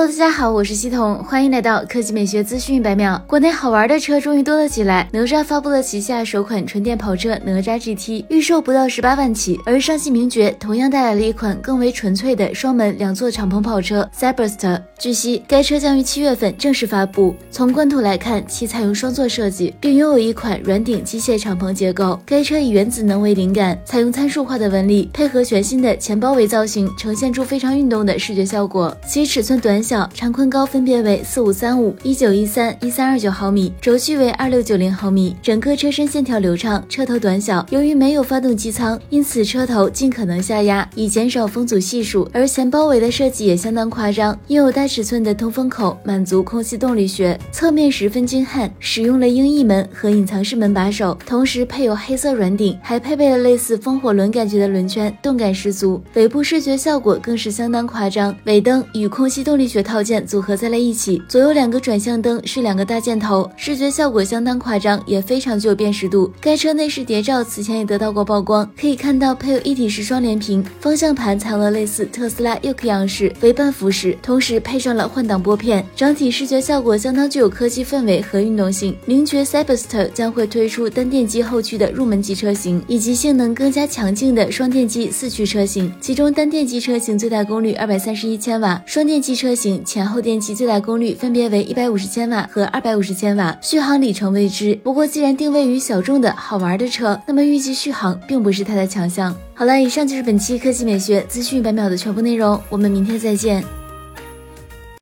Hello，大家好，我是西彤，欢迎来到科技美学资讯一百秒。国内好玩的车终于多了起来，哪吒发布了旗下首款纯电跑车哪吒 GT，预售不到十八万起。而上汽名爵同样带来了一款更为纯粹的双门两座敞篷跑车 Cyberster。据悉，该车将于七月份正式发布。从官图来看，其采用双座设计，并拥有一款软顶机械敞篷结构。该车以原子能为灵感，采用参数化的纹理，配合全新的前包围造型，呈现出非常运动的视觉效果。其尺寸短。短小长宽高分别为四五三五、一九一三、一三二九毫米，轴距为二六九零毫米，整个车身线条流畅，车头短小。由于没有发动机舱，因此车头尽可能下压，以减少风阻系数。而前包围的设计也相当夸张，拥有大尺寸的通风口，满足空气动力学。侧面十分精悍，使用了鹰翼门和隐藏式门把手，同时配有黑色软顶，还配备了类似风火轮感觉的轮圈，动感十足。尾部视觉效果更是相当夸张，尾灯与空气动力。学学套件组合在了一起，左右两个转向灯是两个大箭头，视觉效果相当夸张，也非常具有辨识度。该车内饰谍照此前也得到过曝光，可以看到配有一体式双联屏，方向盘采用了类似特斯拉 Yoke 样式为半幅式，同时配上了换挡拨片，整体视觉效果相当具有科技氛围和运动性。名爵 c y b e s t e r 将会推出单电机后驱的入门级车型，以及性能更加强劲的双电机四驱车型，其中单电机车型最大功率二百三十一千瓦，双电机车。型前后电机最大功率分别为一百五十千瓦和二百五十千瓦，续航里程未知。不过，既然定位于小众的好玩的车，那么预计续航并不是它的强项。好了，以上就是本期科技美学资讯百秒的全部内容，我们明天再见。